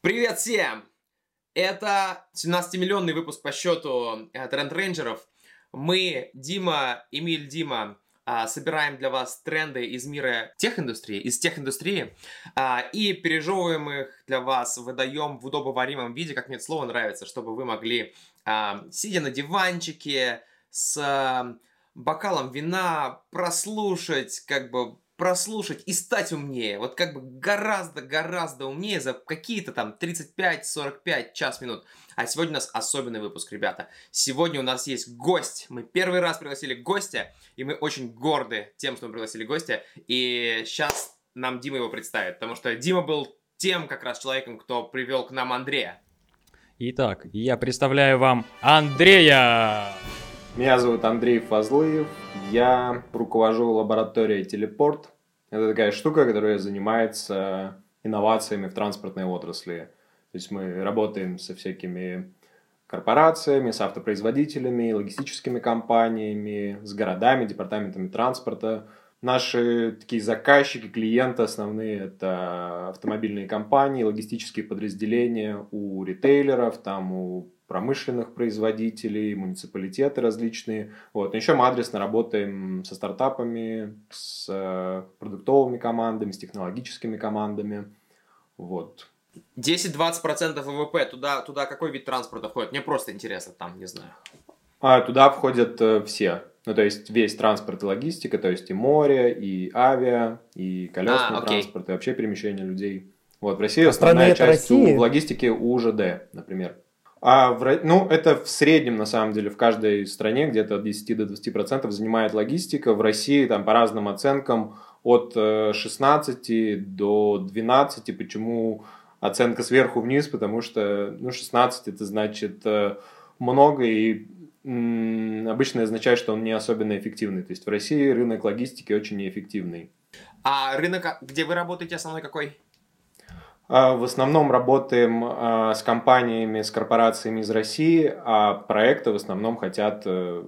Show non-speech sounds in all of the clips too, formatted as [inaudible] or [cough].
Привет всем! Это 17-миллионный выпуск по счету Тренд Рейнджеров. Мы, Дима, Эмиль, Дима, а, собираем для вас тренды из мира техиндустрии, из техиндустрии, а, и пережевываем их для вас, выдаем в удобоваримом виде, как мне это слово нравится, чтобы вы могли, сидя на диванчике, с бокалом вина, прослушать, как бы прослушать и стать умнее. Вот как бы гораздо-гораздо умнее за какие-то там 35-45 час минут. А сегодня у нас особенный выпуск, ребята. Сегодня у нас есть гость. Мы первый раз пригласили гостя, и мы очень горды тем, что мы пригласили гостя. И сейчас нам Дима его представит, потому что Дима был тем как раз человеком, кто привел к нам Андрея. Итак, я представляю вам Андрея! Меня зовут Андрей Фазлыев, я руковожу лабораторией Телепорт. Это такая штука, которая занимается инновациями в транспортной отрасли. То есть мы работаем со всякими корпорациями, с автопроизводителями, логистическими компаниями, с городами, департаментами транспорта. Наши такие заказчики, клиенты основные – это автомобильные компании, логистические подразделения у ритейлеров, там у промышленных производителей, муниципалитеты различные. Вот. Но еще мы адресно работаем со стартапами, с э, продуктовыми командами, с технологическими командами. Вот. 10-20% ВВП, туда, туда какой вид транспорта входит? Мне просто интересно, там, не знаю. А, туда входят э, все. Ну, то есть весь транспорт и логистика, то есть и море, и авиа, и колесный а, транспорт, и вообще перемещение людей. Вот, в России основная часть России? у логистики УЖД, например. А в, ну, это в среднем, на самом деле, в каждой стране где-то от 10 до 20% занимает логистика. В России там по разным оценкам от 16 э, до 12. Почему оценка сверху вниз? Потому что ну, 16 это значит э, много и обычно означает, что он не особенно эффективный. То есть в России рынок логистики очень неэффективный. А рынок, где вы работаете, основной какой? А, в основном работаем а, с компаниями, с корпорациями из России, а проекты в основном хотят э,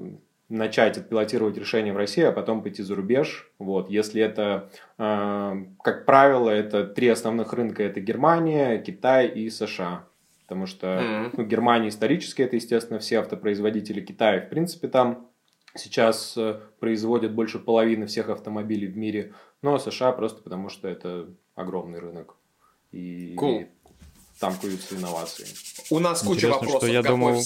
начать отпилотировать решения в России, а потом пойти за рубеж. Вот. Если это, а, как правило, это три основных рынка, это Германия, Китай и США. Потому что ну, Германия исторически это, естественно, все автопроизводители Китая, в принципе, там сейчас э, производят больше половины всех автомобилей в мире, но США просто потому, что это огромный рынок и cool. там куются инновации. У нас куча Интересно, вопросов, что я думал...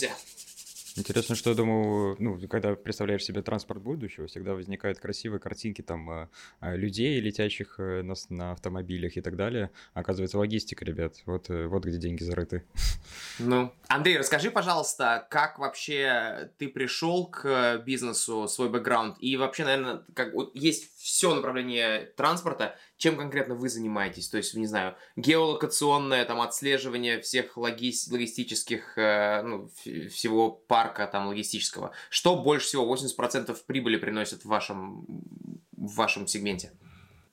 Интересно, что я думаю, ну, когда представляешь себе транспорт будущего, всегда возникают красивые картинки там а, а, людей, летящих э, на, на автомобилях и так далее. Оказывается, логистика, ребят, вот, э, вот где деньги зарыты. [laughs] Ну, Андрей, расскажи, пожалуйста, как вообще ты пришел к бизнесу, свой бэкграунд, и вообще, наверное, как вот есть все направление транспорта, чем конкретно вы занимаетесь? То есть, не знаю, геолокационное там отслеживание всех логи... логистических, э, ну, всего парка там логистического. Что больше всего 80% прибыли приносит в вашем, в вашем сегменте?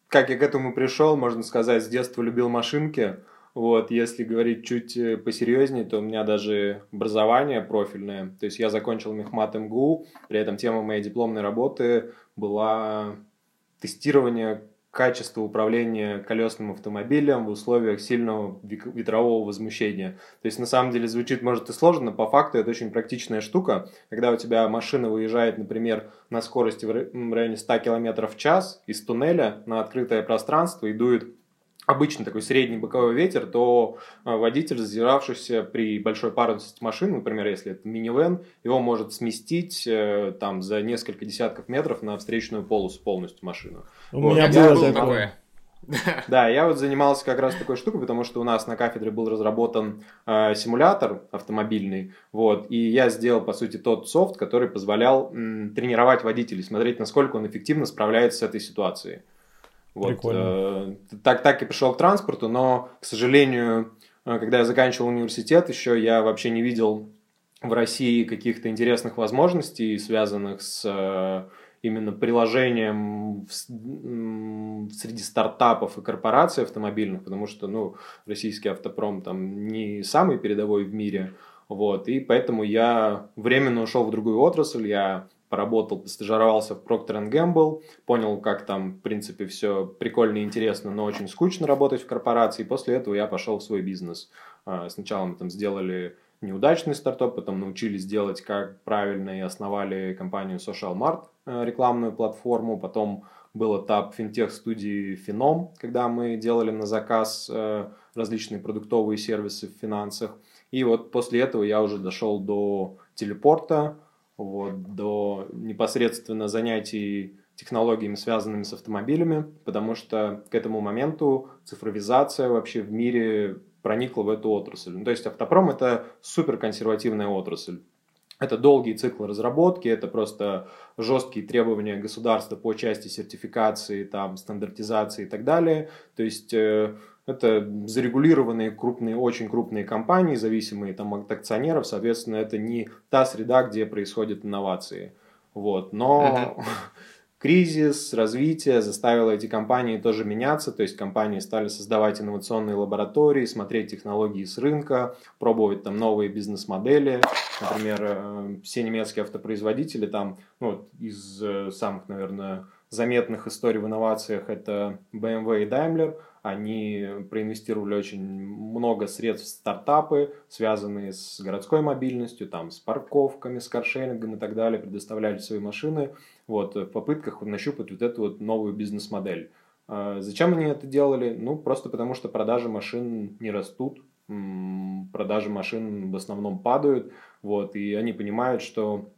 Как я к этому пришел, можно сказать, с детства любил машинки. Вот, если говорить чуть э, посерьезнее, то у меня даже образование профильное. То есть я закончил мехмат МГУ, при этом тема моей дипломной работы была тестирование качество управления колесным автомобилем в условиях сильного ветрового возмущения. То есть, на самом деле, звучит, может, и сложно, но по факту это очень практичная штука. Когда у тебя машина выезжает, например, на скорости в районе 100 км в час из туннеля на открытое пространство и дует обычный такой средний боковой ветер, то э, водитель, зазиравшийся при большой парусности машины, например, если это минивэн, его может сместить э, там за несколько десятков метров на встречную полосу полностью машину. У вот. меня было такое. [laughs] Да, я вот занимался как раз такой штукой, потому что у нас на кафедре был разработан э, симулятор автомобильный, вот, и я сделал, по сути, тот софт, который позволял м, тренировать водителей, смотреть, насколько он эффективно справляется с этой ситуацией. Вот, э, так, так и пришел к транспорту, но, к сожалению, э, когда я заканчивал университет, еще я вообще не видел в России каких-то интересных возможностей, связанных с э, именно приложением в, среди стартапов и корпораций автомобильных, потому что ну, российский автопром там не самый передовой в мире, Вот, и поэтому я временно ушел в другую отрасль, я поработал, стажировался в Procter Gamble, понял, как там, в принципе, все прикольно и интересно, но очень скучно работать в корпорации. После этого я пошел в свой бизнес. А, сначала мы там сделали неудачный стартап, потом научились делать как правильно и основали компанию Social Mart, э, рекламную платформу, потом был этап финтех-студии Фином, когда мы делали на заказ э, различные продуктовые сервисы в финансах. И вот после этого я уже дошел до телепорта, вот, до непосредственно занятий технологиями, связанными с автомобилями, потому что к этому моменту цифровизация вообще в мире проникла в эту отрасль. Ну, то есть автопром это супер консервативная отрасль. Это долгий цикл разработки, это просто жесткие требования государства по части сертификации, там, стандартизации и так далее. То есть э, это зарегулированные крупные, очень крупные компании, зависимые там, от акционеров, соответственно, это не та среда, где происходят инновации. Вот. Но uh-huh. [laughs] кризис, развитие заставило эти компании тоже меняться, то есть компании стали создавать инновационные лаборатории, смотреть технологии с рынка, пробовать там новые бизнес-модели. Например, э, все немецкие автопроизводители там, ну, из э, самых, наверное, заметных историй в инновациях это BMW и Daimler. Они проинвестировали очень много средств в стартапы, связанные с городской мобильностью, там, с парковками, с каршерингом и так далее, предоставляли свои машины вот, в попытках нащупать вот эту вот новую бизнес-модель. А зачем они это делали? Ну, просто потому что продажи машин не растут, продажи машин в основном падают, вот, и они понимают, что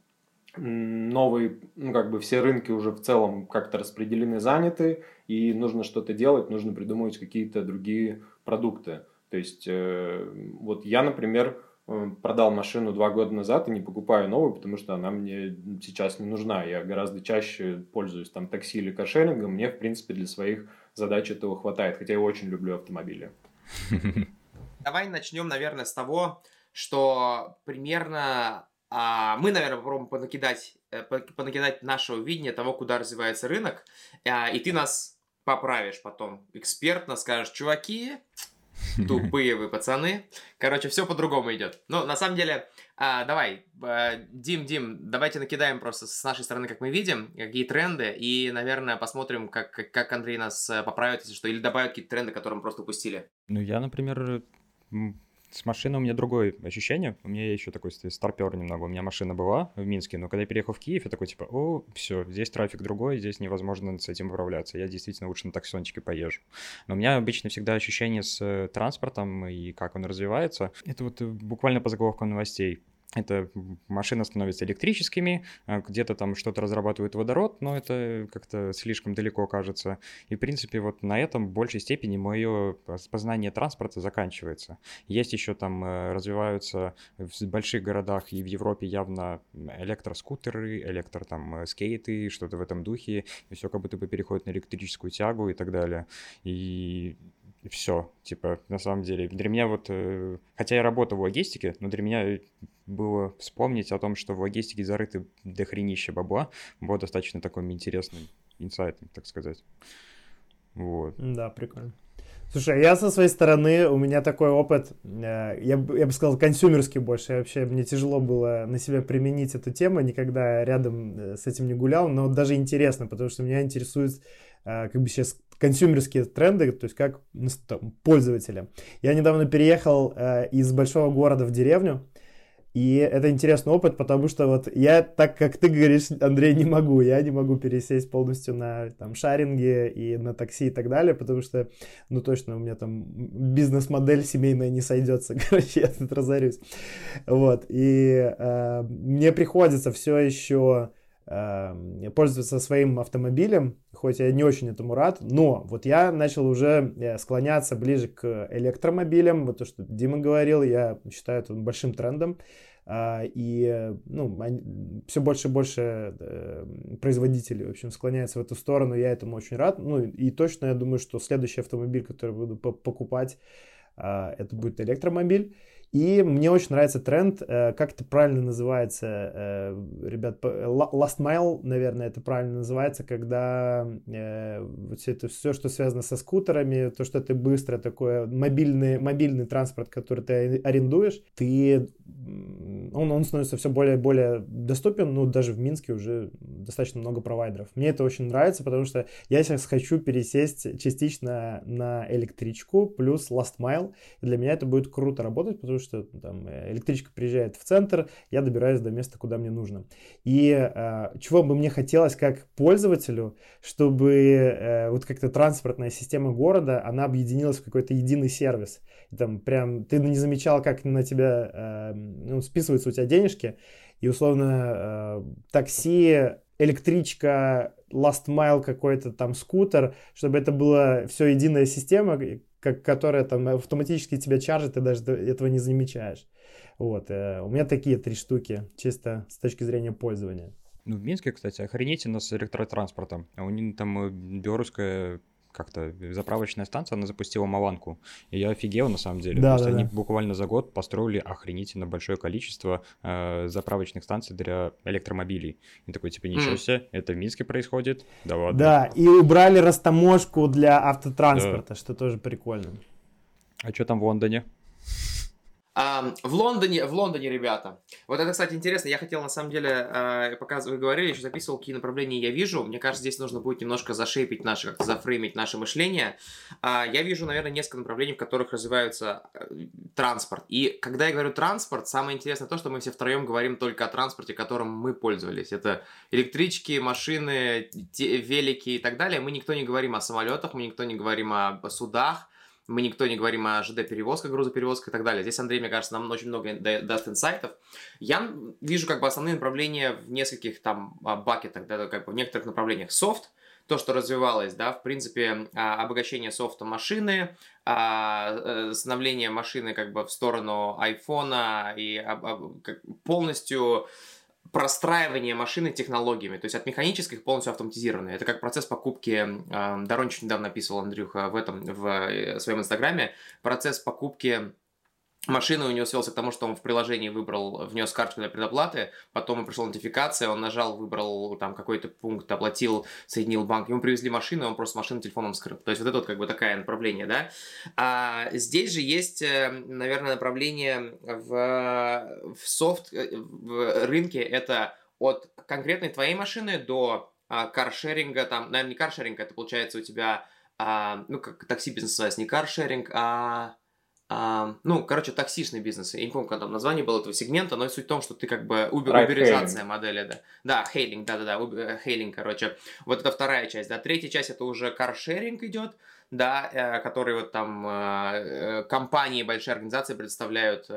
новые, ну, как бы все рынки уже в целом как-то распределены, заняты, и нужно что-то делать, нужно придумывать какие-то другие продукты. То есть, э, вот я, например, э, продал машину два года назад и не покупаю новую, потому что она мне сейчас не нужна. Я гораздо чаще пользуюсь там такси или каршерингом. Мне, в принципе, для своих задач этого хватает, хотя я очень люблю автомобили. [laughs] Давай начнем, наверное, с того, что примерно а, мы, наверное, попробуем понакидать, э, понакидать наше видение того, куда развивается рынок, а, и ты нас поправишь потом экспертно, скажешь, чуваки, [laughs] тупые вы пацаны. Короче, все по-другому идет. Но на самом деле, а, давай, а, Дим, Дим, давайте накидаем просто с нашей стороны, как мы видим, какие тренды, и, наверное, посмотрим, как, как Андрей нас э, поправит, если что, или добавит какие-то тренды, которые мы просто упустили. Ну, я, например, с машиной у меня другое ощущение. У меня еще такой старпер немного. У меня машина была в Минске, но когда я переехал в Киев, я такой типа, о, все, здесь трафик другой, здесь невозможно с этим управляться. Я действительно лучше на таксончике поезжу. Но у меня обычно всегда ощущение с э, транспортом и как он развивается. Это вот э, буквально по заголовкам новостей это машины становятся электрическими, а где-то там что-то разрабатывают водород, но это как-то слишком далеко кажется. И, в принципе, вот на этом в большей степени мое познание транспорта заканчивается. Есть еще там, э, развиваются в больших городах и в Европе явно электроскутеры, электро там э, скейты, что-то в этом духе, и все как будто бы переходит на электрическую тягу и так далее. И все. Типа, на самом деле, для меня вот, э, хотя я работаю в логистике, но для меня было вспомнить о том, что в логистике зарыты дохренища бабла, было достаточно таким интересным инсайтом, так сказать. Вот. Да, прикольно. Слушай, я со своей стороны, у меня такой опыт, э, я, я бы сказал, консюмерский больше. Вообще, мне тяжело было на себя применить эту тему, никогда рядом э, с этим не гулял, но даже интересно, потому что меня интересует э, как бы сейчас консюмерские тренды, то есть как пользователя. Я недавно переехал из большого города в деревню, и это интересный опыт, потому что вот я, так как ты говоришь, Андрей, не могу. Я не могу пересесть полностью на там шаринги и на такси и так далее, потому что, ну точно, у меня там бизнес-модель семейная не сойдется. [laughs] Короче, я тут разорюсь. Вот. И э, мне приходится все еще пользоваться своим автомобилем, хоть я не очень этому рад, но вот я начал уже э, склоняться ближе к электромобилям, вот то, что Дима говорил, я считаю это большим трендом, а, и ну, все больше и больше э, производителей, в общем, склоняются в эту сторону, я этому очень рад, ну и точно я думаю, что следующий автомобиль, который буду покупать, это будет электромобиль, И мне очень нравится тренд, э, как это правильно называется, э, ребят, last mile, наверное, это правильно называется, когда э, вот все это все, что связано со скутерами, то, что ты быстро такое мобильный мобильный транспорт, который ты арендуешь, ты он, он становится все более и более доступен, ну, даже в Минске уже достаточно много провайдеров. Мне это очень нравится, потому что я сейчас хочу пересесть частично на электричку плюс last mile. И для меня это будет круто работать, потому что там электричка приезжает в центр, я добираюсь до места, куда мне нужно. И э, чего бы мне хотелось как пользователю, чтобы э, вот как-то транспортная система города, она объединилась в какой-то единый сервис. И там прям ты не замечал, как на тебя э, ну, списываются у тебя денежки, и условно э, такси, электричка, last mile какой-то там скутер, чтобы это была все единая система, как, которая там автоматически тебя чаржит, ты даже этого не замечаешь. Вот. Э, у меня такие три штуки, чисто с точки зрения пользования. Ну, в Минске, кстати, охренительно с электротранспортом. А у них там э, белорусская как-то заправочная станция, она запустила Маланку. И я офигел на самом деле. Да, да, они да. буквально за год построили охренительно большое количество э, заправочных станций для электромобилей. И такой, типа, ничего себе, это в Минске происходит? Да ладно. Да, и убрали растаможку для автотранспорта, да. что тоже прикольно. А что там в Лондоне? А, в Лондоне, в Лондоне, ребята. Вот это, кстати, интересно. Я хотел, на самом деле, э, пока вы говорили, еще записывал, какие направления я вижу. Мне кажется, здесь нужно будет немножко зашейпить наше, как-то зафреймить наше мышление. А, я вижу, наверное, несколько направлений, в которых развивается э, транспорт. И когда я говорю транспорт, самое интересное то, что мы все втроем говорим только о транспорте, которым мы пользовались. Это электрички, машины, велики и так далее. Мы никто не говорим о самолетах, мы никто не говорим о судах мы никто не говорим о ЖД-перевозках, грузоперевозках и так далее. Здесь Андрей, мне кажется, нам очень много даст инсайтов. Я вижу как бы основные направления в нескольких там а, бакетах, да, как бы в некоторых направлениях. Софт, то, что развивалось, да, в принципе, а, обогащение софта машины, а, э, становление машины как бы в сторону айфона и полностью простраивание машины технологиями, то есть от механических полностью автоматизированные. Это как процесс покупки, э, Дорончик недавно описывал, Андрюха, в этом, в э, своем инстаграме, процесс покупки машины у него свелся к тому, что он в приложении выбрал, внес карточку для предоплаты, потом пришла нотификация, он нажал, выбрал там какой-то пункт, оплатил, соединил банк, ему привезли машину, он просто машину телефоном скрыл. То есть вот это вот как бы такое направление, да. А здесь же есть, э, наверное, направление в, в софт, э, в рынке, это от конкретной твоей машины до а, каршеринга, там, наверное, не каршеринг, это получается у тебя, а, ну, как такси бизнес называется, не каршеринг, а а, ну, короче, таксишный бизнес. Я не помню, как там название было этого сегмента, но суть в том, что ты как бы убер, right уберизация модели, да. Да, хейлинг, да-да-да, хейлинг, короче. Вот это вторая часть, да. Третья часть это уже каршеринг идет, да, э, который вот там э, э, компании, большие организации предоставляют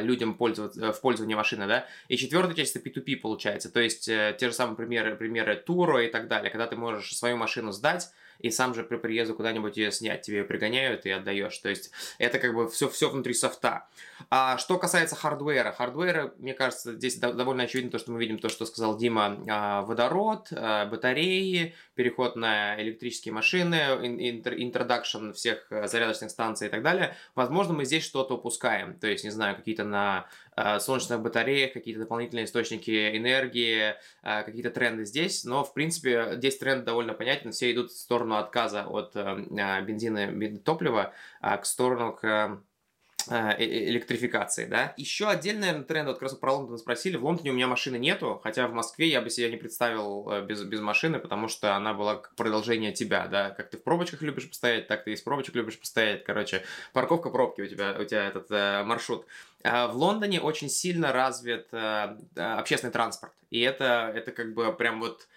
людям пользоваться, в пользование машины, да. И четвертая часть это P2P получается, то есть те же самые примеры, примеры Turo и так далее, когда ты можешь свою машину сдать, и сам же при приезду куда-нибудь ее снять, тебе ее пригоняют и отдаешь. То есть это как бы все, все внутри софта. А что касается хардвера, хардвера, мне кажется, здесь довольно очевидно то, что мы видим, то, что сказал Дима, а, водород, а, батареи, переход на электрические машины, introduction всех э, зарядочных станций и так далее. Возможно, мы здесь что-то упускаем. То есть, не знаю, какие-то на солнечных батареях, какие-то дополнительные источники энергии, э, какие-то тренды здесь. Но, в принципе, здесь тренд довольно понятен. Все идут в сторону отказа от э, бензина, топлива, а к сторону к электрификации, да. Еще отдельный, наверное, тренд, вот как раз про Лондон спросили, в Лондоне у меня машины нету, хотя в Москве я бы себя не представил э, без, без машины, потому что она была как продолжение тебя, да, как ты в пробочках любишь постоять, так ты из пробочек любишь постоять, короче, парковка пробки у тебя, у тебя этот э, маршрут. А в Лондоне очень сильно развит э, общественный транспорт, и это, это как бы прям вот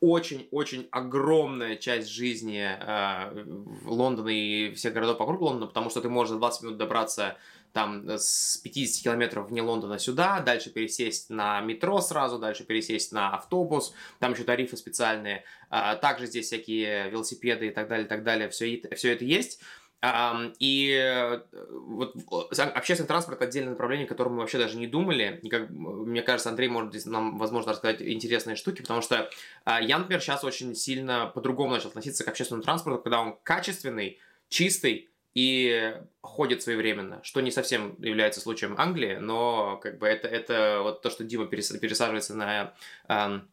очень-очень огромная часть жизни э, Лондона и всех городов вокруг Лондона, потому что ты можешь за 20 минут добраться там с 50 километров вне Лондона сюда, дальше пересесть на метро сразу, дальше пересесть на автобус, там еще тарифы специальные, а, также здесь всякие велосипеды и так далее, и так далее, все, все это есть. И э, вот общественный транспорт отдельное направление, о котором мы вообще даже не думали. И как, мне кажется, Андрей может здесь нам, возможно, рассказать интересные штуки, потому что а, я, например, сейчас очень сильно по-другому начал относиться к общественному транспорту, когда он качественный, чистый, и ходит своевременно, что не совсем является случаем Англии, но как бы это, это вот то, что Дима пересаживается на эм, Э,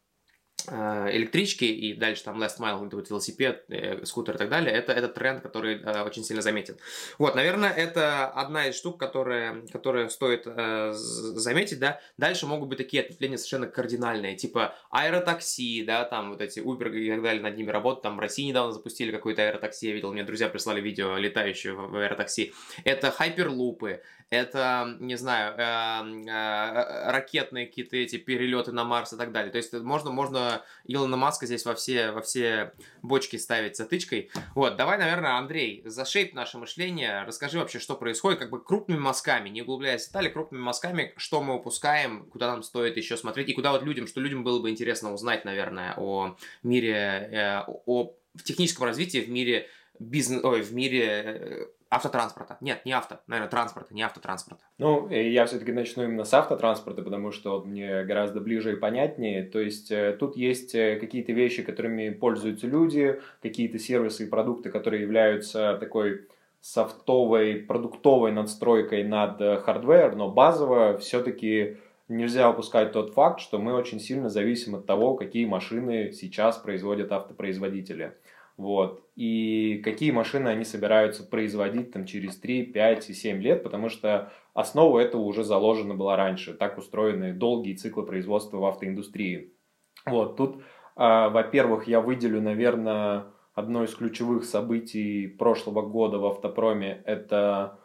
электрички и дальше там last mile, вот велосипед, э, скутер и так далее, это, это тренд, который э, очень сильно заметен. Вот, наверное, это одна из штук, которая, которая стоит э, заметить, да. Дальше могут быть такие ответвления совершенно кардинальные, типа аэротакси, да, там вот эти Uber и так далее над ними работают, там в России недавно запустили какое-то аэротакси, я видел, мне друзья прислали видео летающее в аэротакси. Это хайперлупы, это, не знаю, э, э, ракетные какие-то эти перелеты на Марс и так далее. То есть можно, можно Илона Маска здесь во все, во все бочки ставить затычкой. Вот, давай, наверное, Андрей, зашейп наше мышление, расскажи вообще, что происходит, как бы крупными мазками, не углубляясь в детали, крупными мазками, что мы упускаем, куда нам стоит еще смотреть, и куда вот людям, что людям было бы интересно узнать, наверное, о мире, э, о в техническом развитии в мире бизнес, ой, в мире э, автотранспорта. Нет, не авто, наверное, транспорта, не автотранспорта. Ну, я все-таки начну именно с автотранспорта, потому что вот мне гораздо ближе и понятнее. То есть э, тут есть э, какие-то вещи, которыми пользуются люди, какие-то сервисы и продукты, которые являются такой софтовой, продуктовой надстройкой над hardware, но базово все-таки нельзя упускать тот факт, что мы очень сильно зависим от того, какие машины сейчас производят автопроизводители. Вот. И какие машины они собираются производить там, через 3, 5 и 7 лет, потому что основа этого уже заложена была раньше. Так устроены долгие циклы производства в автоиндустрии. Вот. Тут, э, во-первых, я выделю, наверное, одно из ключевых событий прошлого года в автопроме. Это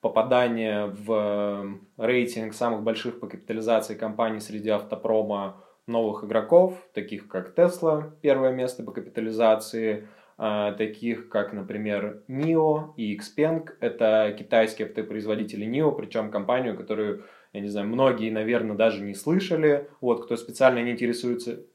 попадание в рейтинг самых больших по капитализации компаний среди автопрома новых игроков, таких как Tesla, первое место по капитализации – таких как, например, NIO и Xpeng. Это китайские автопроизводители NIO, причем компанию, которую, я не знаю, многие, наверное, даже не слышали. Вот, кто специально не интересуется а,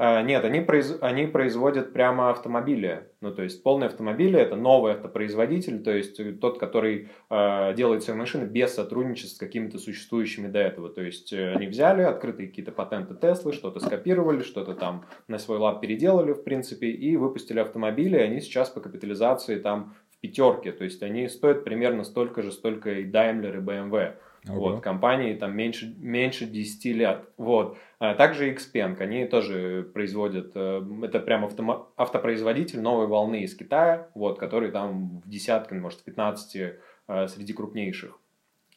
нет, они, произ... они производят прямо автомобили. Ну, то есть полные автомобили это новый автопроизводитель, то есть тот, который э, делает свои машины без сотрудничества с какими-то существующими до этого. То есть э, они взяли открытые какие-то патенты Теслы, что-то скопировали, что-то там на свой лад переделали, в принципе, и выпустили автомобили. И они сейчас по капитализации там в пятерке. То есть они стоят примерно столько же, столько и Daimler, и BMW. Ого. Вот, компании там меньше, меньше 10 лет. Вот. А также Xpeng, они тоже производят, э, это прям автомо, автопроизводитель новой волны из Китая, вот, который там в десятках, может, в 15 э, среди крупнейших.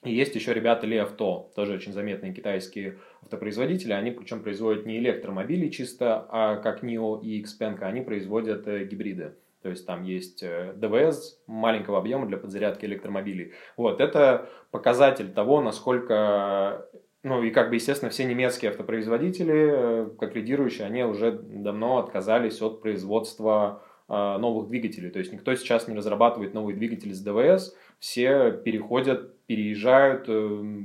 И есть еще ребята Li Auto, тоже очень заметные китайские автопроизводители. Они причем производят не электромобили чисто, а как NIO и Xpeng, они производят э, гибриды. То есть там есть э, ДВС маленького объема для подзарядки электромобилей. Вот, это показатель того, насколько ну и как бы, естественно, все немецкие автопроизводители, э, как лидирующие, они уже давно отказались от производства э, новых двигателей. То есть никто сейчас не разрабатывает новые двигатели с ДВС, все переходят, переезжают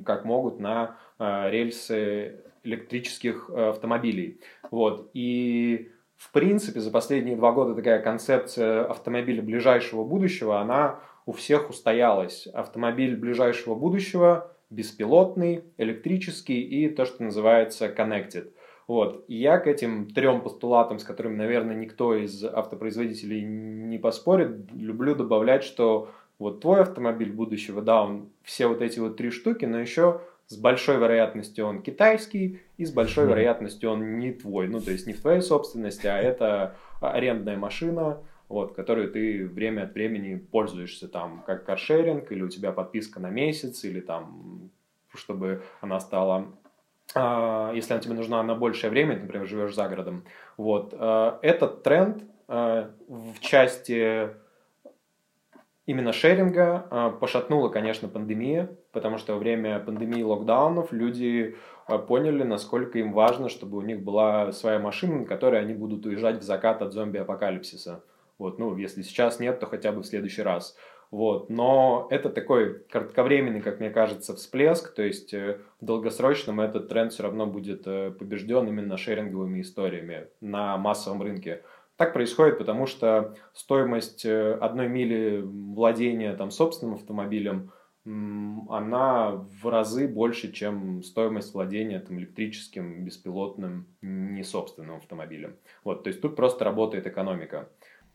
как могут на рельсы электрических автомобилей. Вот. И в принципе, за последние два года такая концепция автомобиля ближайшего будущего, она у всех устоялась. Автомобиль ближайшего будущего беспилотный, электрический и то, что называется connected. Вот. Я к этим трем постулатам, с которыми, наверное, никто из автопроизводителей не поспорит, люблю добавлять, что вот твой автомобиль будущего, да, он все вот эти вот три штуки, но еще с большой вероятностью он китайский, и с большой mm. вероятностью он не твой. Ну, то есть не в твоей собственности, а это арендная машина, вот, которую ты время от времени пользуешься там как каршеринг, или у тебя подписка на месяц, или там, чтобы она стала Uh, если она тебе нужна на большее время, ты, например, живешь за городом. Вот. Uh, этот тренд uh, в части именно шеринга а, пошатнула, конечно, пандемия, потому что во время пандемии локдаунов люди а, поняли, насколько им важно, чтобы у них была своя машина, на которой они будут уезжать в закат от зомби-апокалипсиса. Вот, ну, если сейчас нет, то хотя бы в следующий раз. Вот, но это такой кратковременный, как мне кажется, всплеск, то есть э, в долгосрочном этот тренд все равно будет э, побежден именно шеринговыми историями на массовом рынке. Так происходит, потому что стоимость э, одной мили владения там, собственным автомобилем, она в разы больше, чем стоимость владения там, электрическим, беспилотным, не собственным автомобилем. Вот, то есть тут просто работает экономика.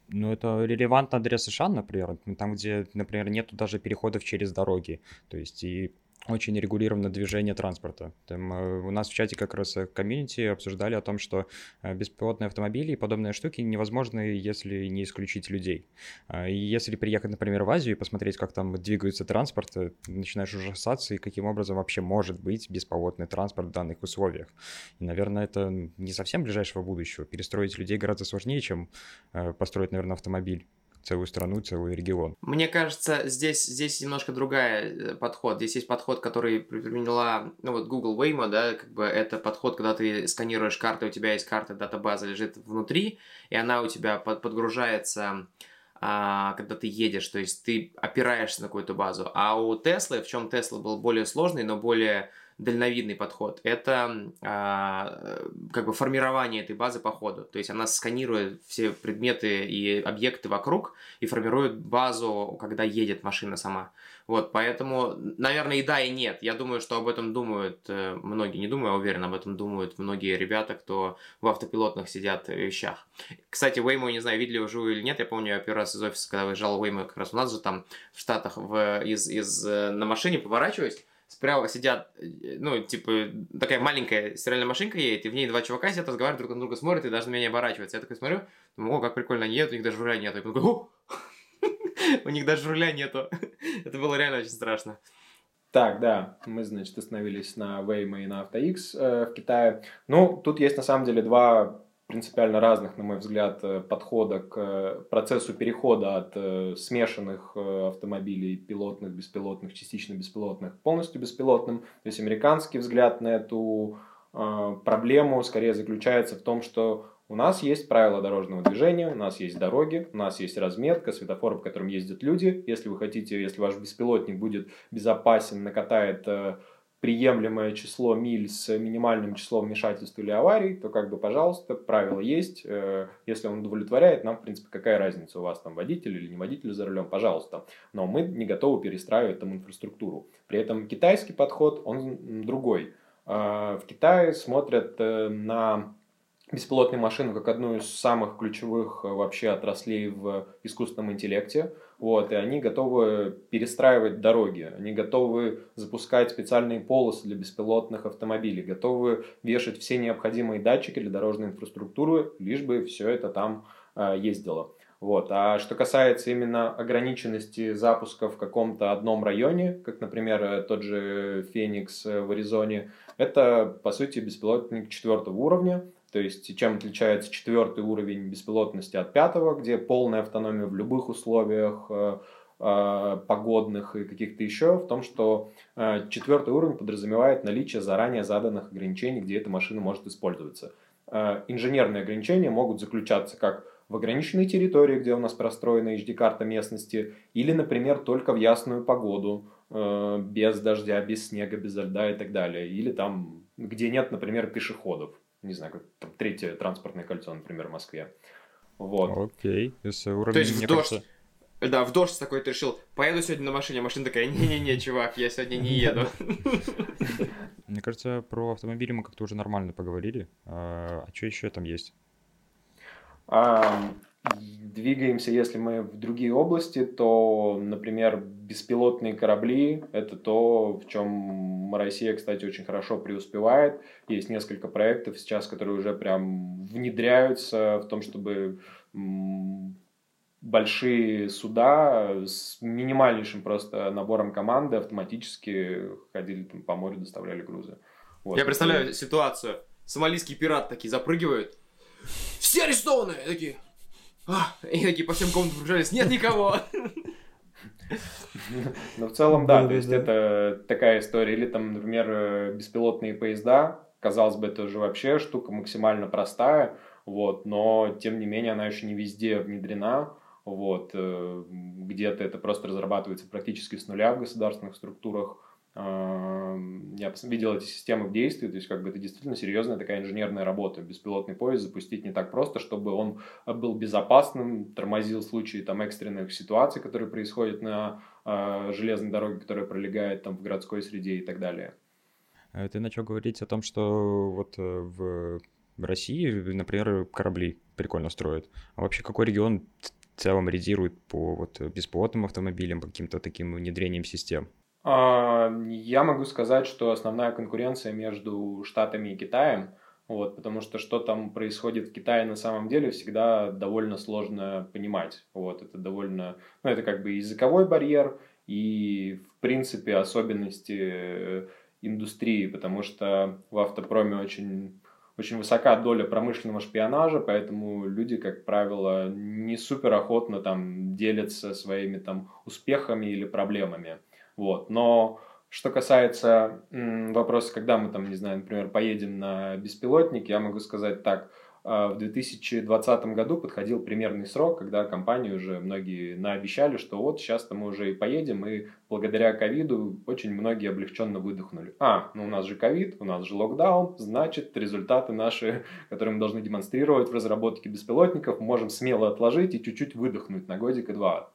Ну, это релевантно для США, например, там, где, например, нету даже переходов через дороги. То есть и очень регулировано движение транспорта. Там, э, у нас в чате как раз э, комьюнити обсуждали о том, что э, беспилотные автомобили и подобные штуки невозможны, если не исключить людей. И если приехать, например, в Азию и посмотреть, как там двигается транспорт, начинаешь ужасаться, и каким образом вообще может быть беспилотный транспорт в данных условиях. И, наверное, это не совсем ближайшего будущего. Перестроить людей гораздо сложнее, чем построить, наверное, автомобиль целую страну, целый регион. Мне кажется, здесь, здесь немножко другая э, подход. Здесь есть подход, который применила, ну вот Google Waymo, да, как бы это подход, когда ты сканируешь карты, у тебя есть карта, датабаза лежит внутри, и она у тебя под, подгружается а, когда ты едешь, то есть ты опираешься на какую-то базу. А у Теслы, в чем Тесла был более сложный, но более дальновидный подход. Это а, как бы формирование этой базы по ходу. То есть она сканирует все предметы и объекты вокруг и формирует базу, когда едет машина сама. Вот, поэтому, наверное, и да, и нет. Я думаю, что об этом думают э, многие, не думаю, а уверен, об этом думают многие ребята, кто в автопилотных сидят вещах. Кстати, Waymo, не знаю, видели уже или нет, я помню, я первый раз из офиса, когда выезжал Waymo, как раз у нас же там в Штатах в, из, из, э, на машине поворачиваюсь, справа сидят, э, ну, типа, такая маленькая стиральная машинка едет, и в ней два чувака сидят, разговаривают, друг на друга смотрят, и даже на меня не оборачиваются. Я такой смотрю, думаю, о, как прикольно они едут, у них даже руля нету. Я такой, о! [laughs] У них даже руля нету. [laughs] Это было реально очень страшно. Так, да, мы, значит, остановились на Waymo и на AutoX э, в Китае. Ну, тут есть на самом деле два принципиально разных, на мой взгляд, э, подхода к э, процессу перехода от э, смешанных автомобилей, пилотных, беспилотных, частично беспилотных, полностью беспилотным. То есть американский взгляд на эту проблему скорее заключается в том, что у нас есть правила дорожного движения, у нас есть дороги, у нас есть разметка, светофоры, по которым ездят люди. Если вы хотите, если ваш беспилотник будет безопасен, накатает приемлемое число миль с минимальным числом вмешательств или аварий, то как бы, пожалуйста, правило есть. Э, если он удовлетворяет, нам, в принципе, какая разница, у вас там водитель или не водитель за рулем, пожалуйста. Но мы не готовы перестраивать там инфраструктуру. При этом китайский подход, он другой. Э, в Китае смотрят э, на беспилотные машины как одну из самых ключевых вообще отраслей в искусственном интеллекте. Вот, и они готовы перестраивать дороги, они готовы запускать специальные полосы для беспилотных автомобилей, готовы вешать все необходимые датчики для дорожной инфраструктуры, лишь бы все это там э, ездило. Вот. А что касается именно ограниченности запуска в каком-то одном районе, как, например, тот же Феникс в Аризоне, это, по сути, беспилотник четвертого уровня, то есть, чем отличается четвертый уровень беспилотности от пятого, где полная автономия в любых условиях э, э, погодных и каких-то еще, в том, что э, четвертый уровень подразумевает наличие заранее заданных ограничений, где эта машина может использоваться. Инженерные ограничения могут заключаться как в ограниченной территории, где у нас простроена HD-карта местности, или, например, только в ясную погоду, без дождя, без снега, без льда и так далее, или там, где нет, например, пешеходов не знаю, как там, третье транспортное кольцо, например, в Москве. Вот. Окей. Если уровень, То есть в дождь, кажется... да, в дождь такой ты решил, поеду сегодня на машине, а машина такая, не-не-не, чувак, я сегодня не еду. [laughs] Мне кажется, про автомобили мы как-то уже нормально поговорили. А, а что еще там есть? Двигаемся, если мы в другие области, то, например, беспилотные корабли – это то, в чем Россия, кстати, очень хорошо преуспевает. Есть несколько проектов сейчас, которые уже прям внедряются в том, чтобы большие суда с минимальнейшим просто набором команды автоматически ходили там, по морю, доставляли грузы. Вот. Я представляю ситуацию. Сомалийские пираты такие запрыгивают. Все арестованы! Такие, и такие по всем комнатам пробежались, нет никого. Ну, в целом, да, то есть это такая история. Или там, например, э, беспилотные поезда. Казалось бы, это же вообще штука максимально простая, вот, но, тем не менее, она еще не везде внедрена. Вот, э, где-то это просто разрабатывается практически с нуля в государственных структурах я видел эти системы в действии, то есть как бы это действительно серьезная такая инженерная работа. Беспилотный поезд запустить не так просто, чтобы он был безопасным, тормозил в случае там экстренных ситуаций, которые происходят на э, железной дороге, которая пролегает там в городской среде и так далее. Э, ты начал говорить о том, что вот э, в России, например, корабли прикольно строят. А вообще какой регион в целом редирует по вот беспилотным автомобилям, по каким-то таким внедрением систем? А, я могу сказать, что основная конкуренция между Штатами и Китаем, вот, потому что что там происходит в Китае на самом деле всегда довольно сложно понимать. Вот, это довольно, ну, это как бы языковой барьер и, в принципе, особенности индустрии, потому что в автопроме очень очень высока доля промышленного шпионажа, поэтому люди, как правило, не супер охотно там делятся своими там успехами или проблемами. Вот. Но что касается вопроса, когда мы там, не знаю, например, поедем на беспилотник, я могу сказать так. А, в 2020 году подходил примерный срок, когда компании уже многие наобещали, что вот сейчас-то мы уже и поедем, и благодаря ковиду очень многие облегченно выдохнули. А, ну у нас же ковид, у нас же локдаун, значит результаты наши, [laughs] которые мы должны демонстрировать в разработке беспилотников, можем смело отложить и чуть-чуть выдохнуть на годик и два.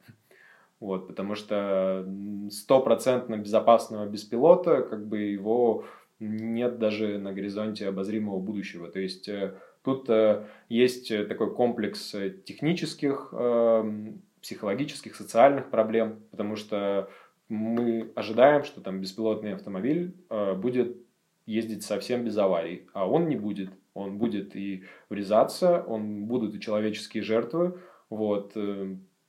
Вот, потому что стопроцентно безопасного беспилота, как бы его нет даже на горизонте обозримого будущего. То есть э, тут э, есть такой комплекс технических, эм, психологических, социальных проблем, потому что мы ожидаем, что там беспилотный автомобиль э, будет ездить совсем без аварий, а он не будет. Он будет и врезаться, он будут и человеческие жертвы, вот,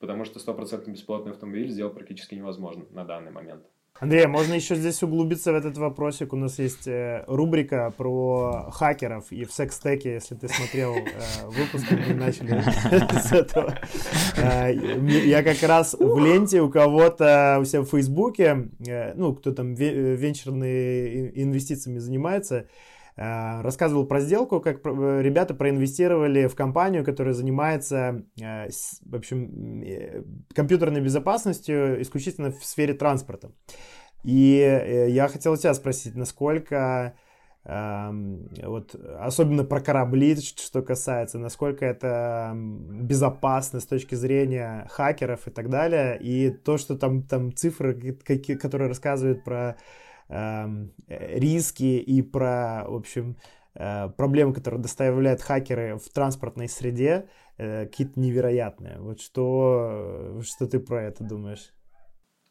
потому что стопроцентно бесплатный автомобиль сделать практически невозможно на данный момент. Андрей, а можно еще здесь углубиться в этот вопросик. У нас есть э, рубрика про хакеров и в секс-теке, если ты смотрел э, выпуск, мы начали [laughs] с этого. Э, я как раз в ленте у кого-то у себя в Фейсбуке, ну, кто там венчурными инвестициями занимается, Э, рассказывал про сделку, как э, ребята проинвестировали в компанию, которая занимается, э, в общем, компьютерной безопасностью исключительно в сфере транспорта. И я хотел тебя спросить, насколько эм, вот особенно про корабли, что касается, насколько это безопасно с точки зрения хакеров и так далее, и то, что там, там цифры, которые рассказывают про риски и про, в общем, э, проблемы, которые доставляют хакеры в транспортной среде, э, какие-то невероятные. Вот что, что ты про это думаешь?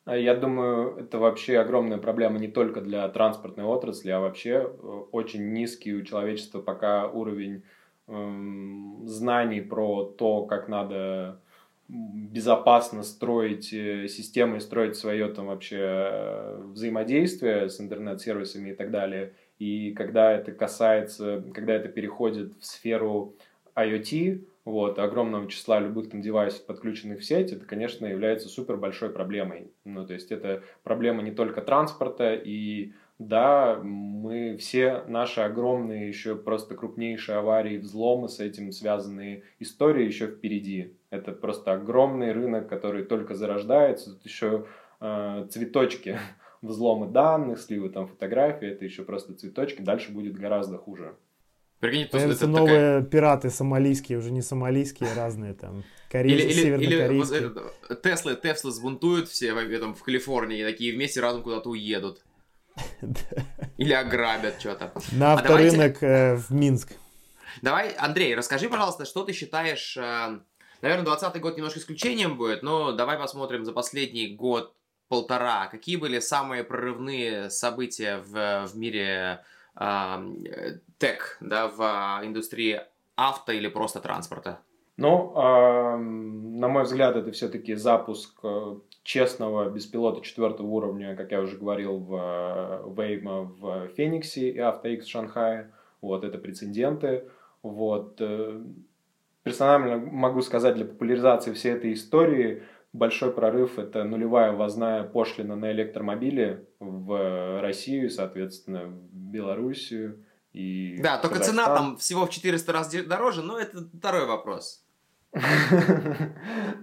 А я думаю, это вообще огромная проблема не только для транспортной отрасли, а вообще э, очень низкий у человечества пока уровень эм, знаний про то, как надо безопасно строить э, системы и строить свое там вообще э, взаимодействие с интернет-сервисами и так далее. И когда это касается, когда это переходит в сферу IoT, вот, огромного числа любых там девайсов, подключенных в сеть, это, конечно, является супер большой проблемой. Ну, то есть это проблема не только транспорта и да, мы все наши огромные, еще просто крупнейшие аварии, взломы с этим связанные истории еще впереди. Это просто огромный рынок, который только зарождается. Тут еще э, цветочки, [laughs] взломы данных, сливы там фотографии, это еще просто цветочки. Дальше будет гораздо хуже. Прикинь, Появятся это новые такая... пираты сомалийские, уже не сомалийские, разные там. Корейцы, или, севернокорейские. Или вот, Теслы, Теслы сбунтуют все в, там, в Калифорнии, и такие вместе разом куда-то уедут. Или ограбят что-то. На а авторынок э, в Минск. Давай, Андрей, расскажи, пожалуйста, что ты считаешь... Э, Наверное, 20 год немножко исключением будет, но давай посмотрим за последний год полтора. Какие были самые прорывные события в, в мире э, тек, да, в индустрии авто или просто транспорта? Ну, э, на мой взгляд, это все-таки запуск честного беспилота четвертого уровня, как я уже говорил, в Waymo в Фениксе и AutoX в Шанхае. Вот, это прецеденты. Вот. Э, персонально могу сказать, для популяризации всей этой истории большой прорыв – это нулевая ввозная пошлина на электромобили в Россию, соответственно, в Белоруссию и Да, только цена там всего в 400 раз дороже, но это второй вопрос.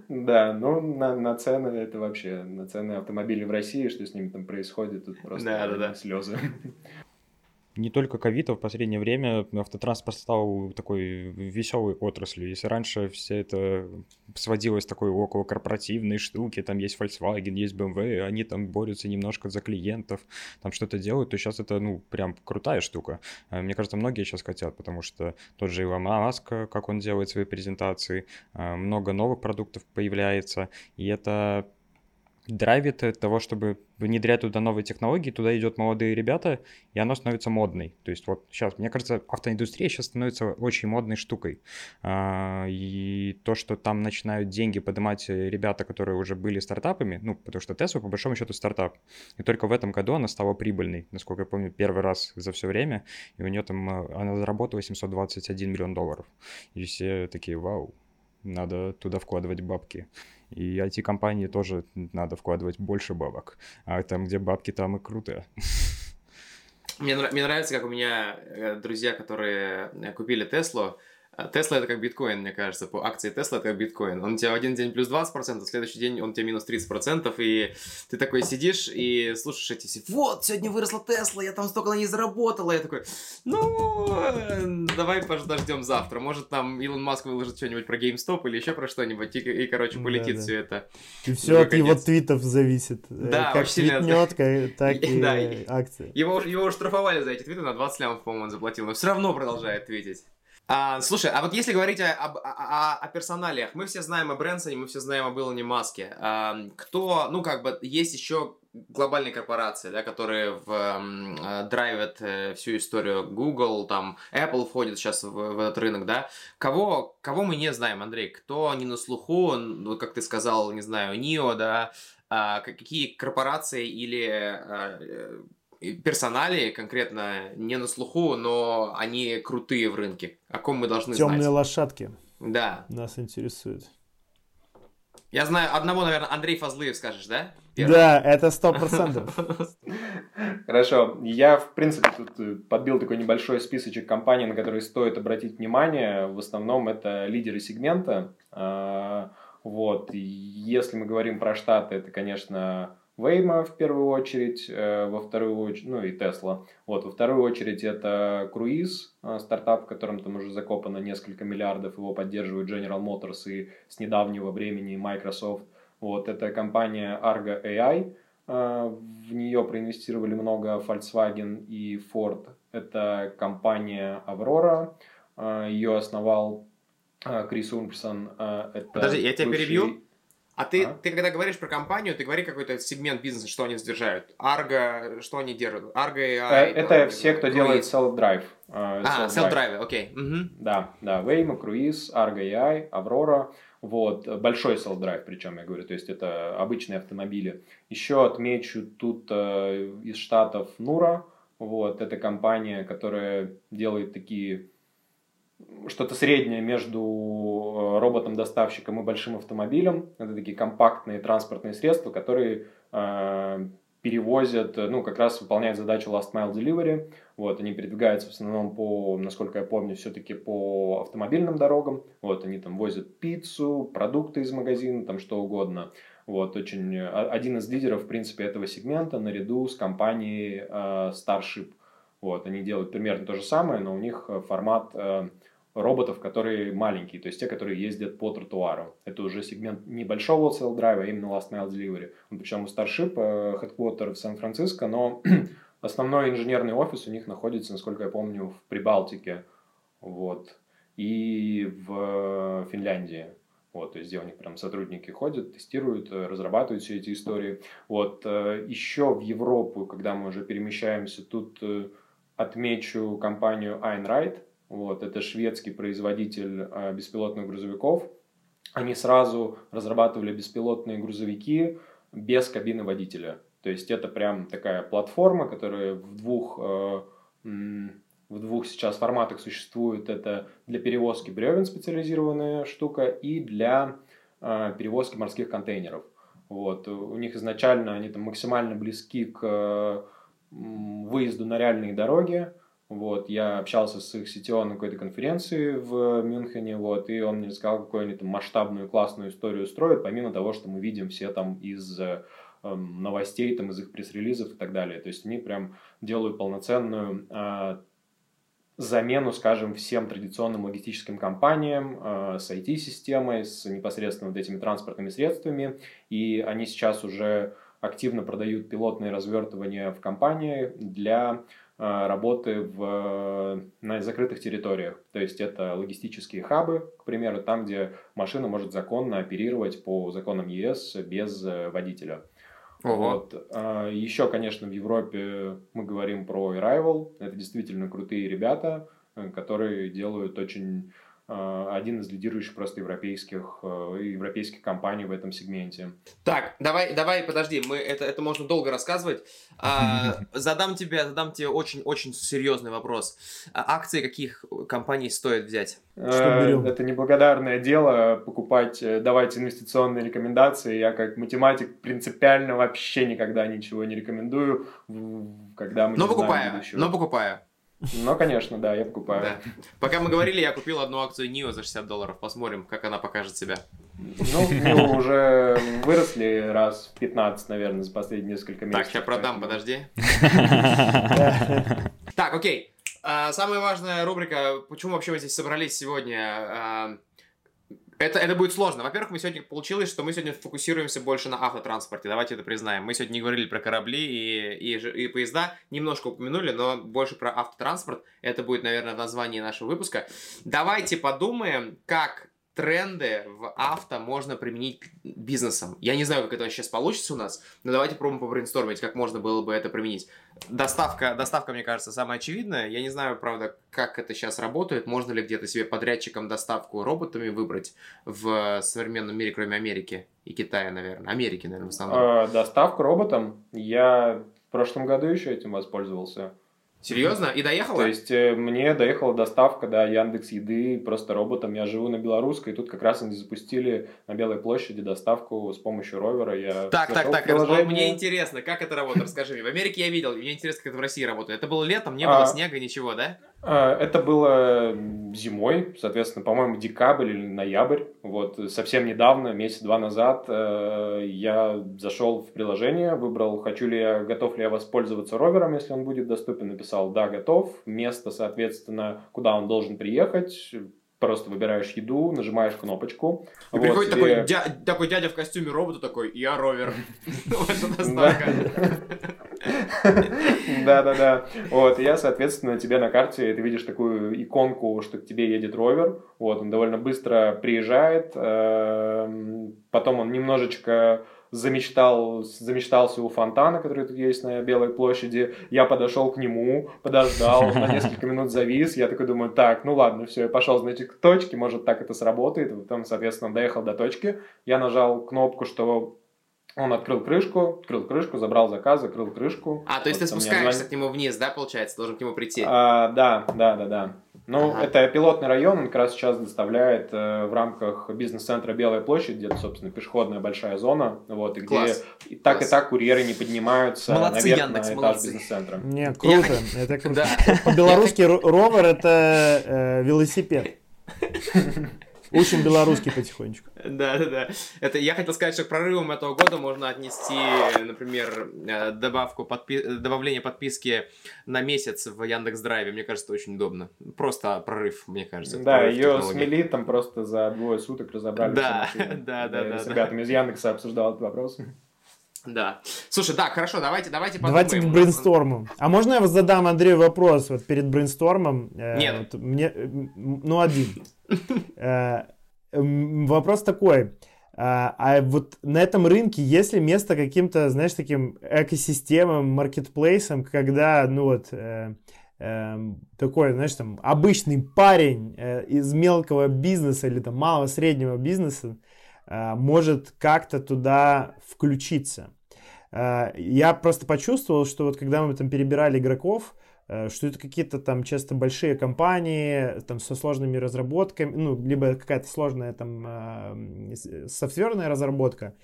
Да, ну на, на цены это вообще, на цены автомобилей в России, что с ними там происходит, тут просто да, да, да. слезы. Не только ковид, а в последнее время автотранспорт стал такой веселой отраслью. Если раньше все это сводилось такой около корпоративной штуки, там есть Volkswagen, есть BMW, они там борются немножко за клиентов, там что-то делают, то сейчас это, ну, прям крутая штука. А, мне кажется, многие сейчас хотят, потому что тот же Илон Маск, как он делает свои презентации, а, много новых продуктов появляется, и это драйвит того, чтобы внедрять туда новые технологии, туда идет молодые ребята, и оно становится модной. То есть вот сейчас, мне кажется, автоиндустрия сейчас становится очень модной штукой. А, и то, что там начинают деньги поднимать ребята, которые уже были стартапами, ну, потому что Tesla, по большому счету, стартап. И только в этом году она стала прибыльной, насколько я помню, первый раз за все время, и у нее там, э, она заработала 721 миллион долларов. И все такие, вау, надо туда вкладывать бабки. И IT-компании тоже надо вкладывать больше бабок. А там, где бабки, там и круто. Мне, мне нравится, как у меня э, друзья, которые э, купили Теслу, Тесла это как биткоин, мне кажется. По акции Тесла это как биткоин. Он у тебя один день плюс 20%, в следующий день он тебе минус 30%, и ты такой сидишь и слушаешь эти все, вот, сегодня выросла Тесла, я там столько на ней заработала. Я такой, ну, давай подождем завтра. Может, там Илон Маск выложит что-нибудь про GameStop или еще про что-нибудь, и, и короче, полетит да, да. все это. И все от его твитов зависит. Э, да, как твитнет, так [laughs] и да, акции. Его, его штрафовали за эти твиты на 20 лямов, по-моему, он заплатил, но все равно продолжает твитить. А, слушай, а вот если говорить о, о, о, о персоналиях, мы все знаем о Брэнсоне, мы все знаем об Илоне Маске. А, кто, ну, как бы, есть еще глобальные корпорации, да, которые в, э, драйвят э, всю историю Google, там, Apple входит сейчас в, в этот рынок, да. Кого, кого мы не знаем, Андрей? Кто не на слуху, вот как ты сказал, не знаю, НИО, да, а, какие корпорации или а, персонали конкретно не на слуху, но они крутые в рынке. О ком мы должны Темные знать. Темные лошадки. Да. Нас интересует. Я знаю одного, наверное, Андрей Фазлыев скажешь, да? Первый. Да, это сто процентов. Хорошо. Я, в принципе, тут э, подбил такой небольшой списочек компаний, на которые стоит обратить внимание. В основном это лидеры сегмента. А, вот. Если мы говорим про Штаты, это, конечно, Waymo в первую очередь, э, во вторую очередь, ну и Tesla. Вот, во вторую очередь это Cruise, э, стартап, в котором там уже закопано несколько миллиардов, его поддерживают General Motors и с недавнего времени Microsoft. Вот, это компания Argo AI, э, в нее проинвестировали много Volkswagen и Ford. Это компания Aurora, ее основал Крис Умпсон. Подожди, я тебя перебью. А ты, а? ты когда говоришь про компанию, ты говори какой-то сегмент бизнеса, что они содержат. Арго, что они держат? Арго и а, Это, это все, кто Cruise. делает self-drive. Uh, а, self-drive, окей. Okay. Угу. Да, да, Waymo, Cruise, Argo AI, Aurora. Вот, большой self-drive, причем я говорю, то есть это обычные автомобили. Еще отмечу тут э, из штатов Нура, вот, это компания, которая делает такие что-то среднее между э, роботом-доставщиком и большим автомобилем. Это такие компактные транспортные средства, которые э, перевозят, ну, как раз выполняют задачу last mile delivery. Вот, они передвигаются в основном по, насколько я помню, все-таки по автомобильным дорогам. Вот, они там возят пиццу, продукты из магазина, там что угодно. Вот, очень, э, один из лидеров, в принципе, этого сегмента наряду с компанией э, Starship. Вот, они делают примерно то же самое, но у них э, формат э, роботов, которые маленькие, то есть те, которые ездят по тротуару. Это уже сегмент небольшого sell драйва, а именно last mile delivery. Причем у Starship э, headquarter в Сан-Франциско, но [clears throat] основной инженерный офис у них находится, насколько я помню, в Прибалтике вот, и в Финляндии. Вот, то есть, где у них прям сотрудники ходят, тестируют, э, разрабатывают все эти истории. Вот, э, еще в Европу, когда мы уже перемещаемся, тут отмечу компанию Einride, вот, это шведский производитель э, беспилотных грузовиков. Они сразу разрабатывали беспилотные грузовики без кабины водителя. То есть это прям такая платформа, которая в двух, э, в двух сейчас форматах существует. Это для перевозки бревен специализированная штука и для э, перевозки морских контейнеров. Вот. У них изначально они там максимально близки к выезду на реальные дороги, вот, я общался с их CTO на какой-то конференции в Мюнхене, вот, и он мне рассказал, какую они там масштабную классную историю строят, помимо того, что мы видим все там из эм, новостей там, из их пресс-релизов и так далее. То есть они прям делают полноценную э, замену, скажем, всем традиционным логистическим компаниям э, с IT-системой, с непосредственно вот этими транспортными средствами. И они сейчас уже активно продают пилотные развертывания в компании для э, работы в, на закрытых территориях. То есть это логистические хабы, к примеру, там, где машина может законно оперировать по законам ЕС без э, водителя. Ого. Вот. А, еще, конечно, в Европе мы говорим про Arrival. Это действительно крутые ребята, э, которые делают очень один из лидирующих просто европейских, э, европейских компаний в этом сегменте. Так, давай, давай, подожди, мы это, это можно долго рассказывать. А, [laughs] задам тебе, задам тебе очень-очень серьезный вопрос. А акции каких компаний стоит взять? Что Это неблагодарное дело покупать, э, давать инвестиционные рекомендации. Я как математик принципиально вообще никогда ничего не рекомендую, когда мы но не покупаю, знаем будущего. Но покупаю. Ну, конечно, да, я покупаю. Да. Пока мы говорили, я купил одну акцию NIO за 60 долларов. Посмотрим, как она покажет себя. Ну, NIO уже выросли раз в 15, наверное, за последние несколько месяцев. Так, сейчас продам, подожди. [laughs] Так, окей. А, самая важная рубрика, почему вообще мы здесь собрались сегодня? Это, это будет сложно. Во-первых, мы сегодня получилось, что мы сегодня фокусируемся больше на автотранспорте. Давайте это признаем. Мы сегодня не говорили про корабли и, и, и поезда, немножко упомянули, но больше про автотранспорт. Это будет, наверное, в названии нашего выпуска. Давайте подумаем, как тренды в авто можно применить бизнесом. Я не знаю, как это сейчас получится у нас, но давайте пробуем побрейнстормить, как можно было бы это применить. Доставка, доставка, мне кажется, самая очевидная. Я не знаю, правда, как это сейчас работает. Можно ли где-то себе подрядчиком доставку роботами выбрать в современном мире, кроме Америки и Китая, наверное. Америки, наверное, в основном. А, доставку роботом? Я в прошлом году еще этим воспользовался. Серьезно? И доехала? То есть э, мне доехала доставка, да, Яндекс Еды просто роботом. Я живу на Белорусской, и тут как раз они запустили на Белой площади доставку с помощью ровера. Я так, так, так, приложение... мне интересно, как это работает, расскажи мне. В Америке я видел, мне интересно, как это в России работает. Это было летом, не было а... снега, ничего, да? А, это было зимой, соответственно, по-моему, декабрь или ноябрь. Вот совсем недавно, месяц-два назад, э, я зашел в приложение, выбрал, хочу ли я, готов ли я воспользоваться ровером, если он будет доступен, написал «да, готов». Место, соответственно, куда он должен приехать, Просто выбираешь еду, нажимаешь кнопочку. И вот, приходит тебе... такой, дя... такой дядя в костюме робота такой, я ровер. [laughs] [laughs] [laughs] Да-да-да. Вот, я, соответственно, тебе на карте, ты видишь такую иконку, что к тебе едет ровер. Вот, он довольно быстро приезжает. Эм, потом он немножечко замечтал, замечтался у фонтана, который тут есть на Белой площади. Я подошел к нему, подождал, на несколько минут завис. Я такой думаю, так, ну ладно, все, я пошел, значит, к точке, может, так это сработает. Потом, соответственно, доехал до точки. Я нажал кнопку, что он открыл крышку, открыл крышку, забрал заказ, закрыл крышку. А, то есть вот ты спускаешься звон... к нему вниз, да, получается? Должен к нему прийти? А, да, да, да, да. Ну, ага. это пилотный район, он как раз сейчас доставляет э, в рамках бизнес-центра Белая площадь, где-то, собственно, пешеходная большая зона, вот, и где Класс. и так Класс. и так курьеры не поднимаются молодцы, наверх Яндекс, на этаж молодцы. бизнес-центра. Не, круто, это круто. [laughs] По-белорусски ровер это э, велосипед. [laughs] Учим белорусский потихонечку. [laughs] Да, да, да. Это я хотел сказать, что к прорывам этого года можно отнести, например, э, добавку подпи... добавление подписки на месяц в Яндекс Драйве. Мне кажется, это очень удобно. Просто прорыв, мне кажется. Да, ее смели там просто за двое суток разобрали. Да, [laughs] да, да, да. С ребятами из Яндекса обсуждал этот вопрос. Да. Слушай, да, хорошо, давайте, давайте подумаем. Давайте к брейнсторму. А можно я задам Андрею вопрос вот перед брейнстормом? Э, Нет. Вот мне, ну, один. [laughs] Э, вопрос такой. А, а вот на этом рынке есть ли место каким-то, знаешь, таким экосистемам, маркетплейсам, когда, ну вот, э, э, такой, знаешь, там, обычный парень э, из мелкого бизнеса или там малого-среднего бизнеса э, может как-то туда включиться? Э, я просто почувствовал, что вот когда мы там перебирали игроков, Э, что это какие-то там часто большие компании там со сложными разработками, ну, либо какая-то сложная там э, софтверная разработка,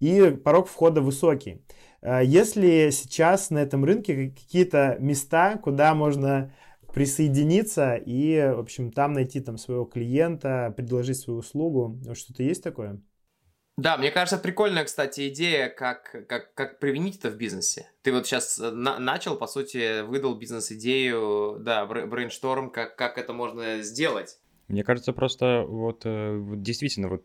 и порог входа высокий. Э, если сейчас на этом рынке какие-то места, куда можно присоединиться и, в общем, там найти там своего клиента, предложить свою услугу, что-то есть такое? Да, мне кажется, прикольная, кстати, идея, как, как, как применить это в бизнесе. Ты вот сейчас на, начал, по сути, выдал бизнес-идею, да, брейншторм, как, как это можно сделать. Мне кажется, просто вот, э, действительно вот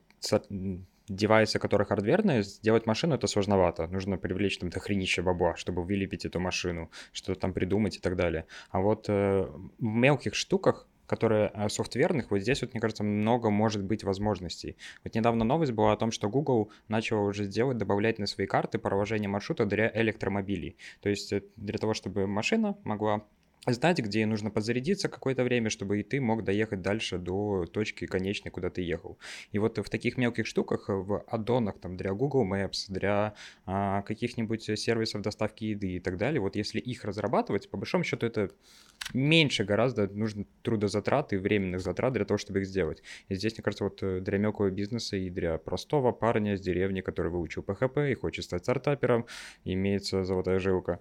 девайсы, которые хардверные, сделать машину это сложновато. Нужно привлечь там дохренище бабла, чтобы вылепить эту машину, что-то там придумать и так далее. А вот э, в мелких штуках которые э, софтверных, вот здесь вот, мне кажется, много может быть возможностей. Вот недавно новость была о том, что Google начал уже делать, добавлять на свои карты проложение маршрута для электромобилей. То есть э, для того, чтобы машина могла знать, где нужно подзарядиться какое-то время, чтобы и ты мог доехать дальше до точки конечной, куда ты ехал. И вот в таких мелких штуках, в аддонах там для Google Maps, для а, каких-нибудь сервисов доставки еды и так далее, вот если их разрабатывать, по большому счету это меньше гораздо нужно трудозатрат и временных затрат для того, чтобы их сделать. И здесь, мне кажется, вот э, для мелкого бизнеса и для простого парня с деревни, который выучил PHP и хочет стать стартапером, имеется золотая жилка.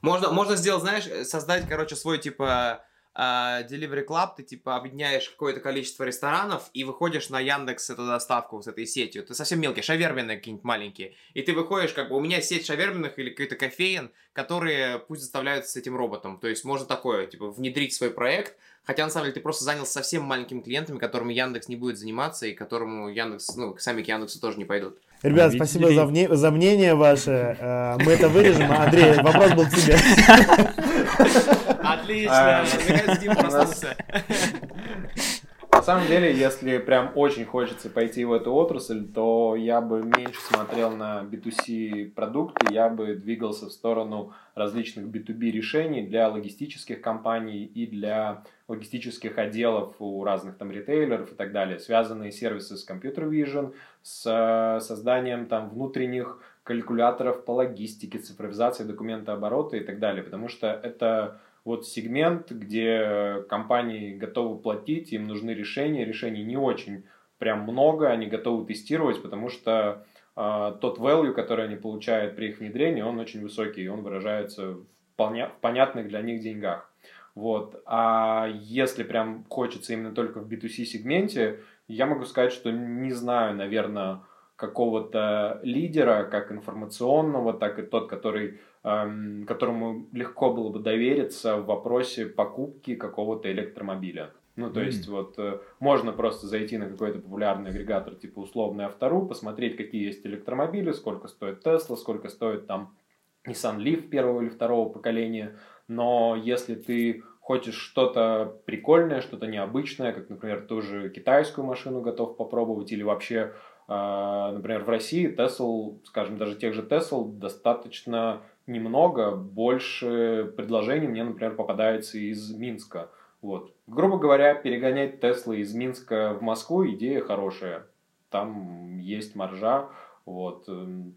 Можно, можно сделать, знаешь, э, создать, короче, свой, типа, Uh, Delivery Club, ты типа объединяешь какое-то количество ресторанов и выходишь на Яндекс эту доставку с этой сетью. Ты совсем мелкий, шаверменные какие-нибудь маленькие. И ты выходишь, как бы, у меня сеть шаверменных или какой-то кофеин, которые пусть заставляются с этим роботом. То есть можно такое, типа, внедрить свой проект, Хотя, на самом деле, ты просто занялся совсем маленькими клиентами, которыми Яндекс не будет заниматься, и которому Яндекс, ну, сами к Яндексу тоже не пойдут. Ребят, а спасибо за, вне, за мнение ваше. Э, мы это вырежем. Андрей, вопрос был к тебе. Отлично. Наконец Дима проснулся. На самом деле, если прям очень хочется пойти в эту отрасль, то я бы меньше смотрел на B2C продукты, я бы двигался в сторону различных B2B решений для логистических компаний и для логистических отделов у разных там ритейлеров и так далее, связанные сервисы с Computer Vision, с э, созданием там внутренних калькуляторов по логистике, цифровизации документооборота и так далее, потому что это вот сегмент, где компании готовы платить, им нужны решения, решений не очень прям много, они готовы тестировать, потому что э, тот value, который они получают при их внедрении, он очень высокий, он выражается в, вполне, в понятных для них деньгах. Вот. А если прям хочется именно только в B2C сегменте, я могу сказать, что не знаю, наверное, какого-то лидера, как информационного, так и тот, который, эм, которому легко было бы довериться в вопросе покупки какого-то электромобиля. Ну, то mm. есть, вот э, можно просто зайти на какой-то популярный агрегатор, типа условный Автору, посмотреть, какие есть электромобили, сколько стоит Tesla, сколько стоит там Nissan Leaf первого или второго поколения. Но если ты хочешь что-то прикольное, что-то необычное, как, например, ту же китайскую машину готов попробовать, или вообще а, например, в России Tesla, скажем, даже тех же Tesla достаточно немного, больше предложений мне, например, попадается из Минска. Вот. Грубо говоря, перегонять Tesla из Минска в Москву идея хорошая. Там есть маржа, вот,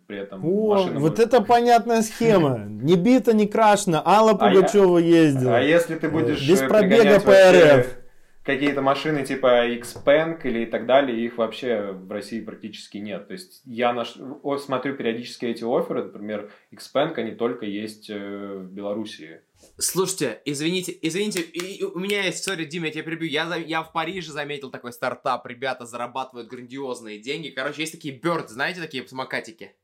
при этом О, машина вот будет... это понятная схема. [laughs] Не бита, не крашена. Алла Пугачева а ездила. А если ты будешь без пробега по РФ какие-то машины типа Xpeng или и так далее, их вообще в России практически нет. То есть я наш... смотрю периодически эти оферы, например, Xpeng, они только есть э, в Белоруссии. Слушайте, извините, извините, и, у меня есть, сори, Дима, я тебя прибью, я, я в Париже заметил такой стартап, ребята зарабатывают грандиозные деньги. Короче, есть такие Bird, знаете, такие самокатики?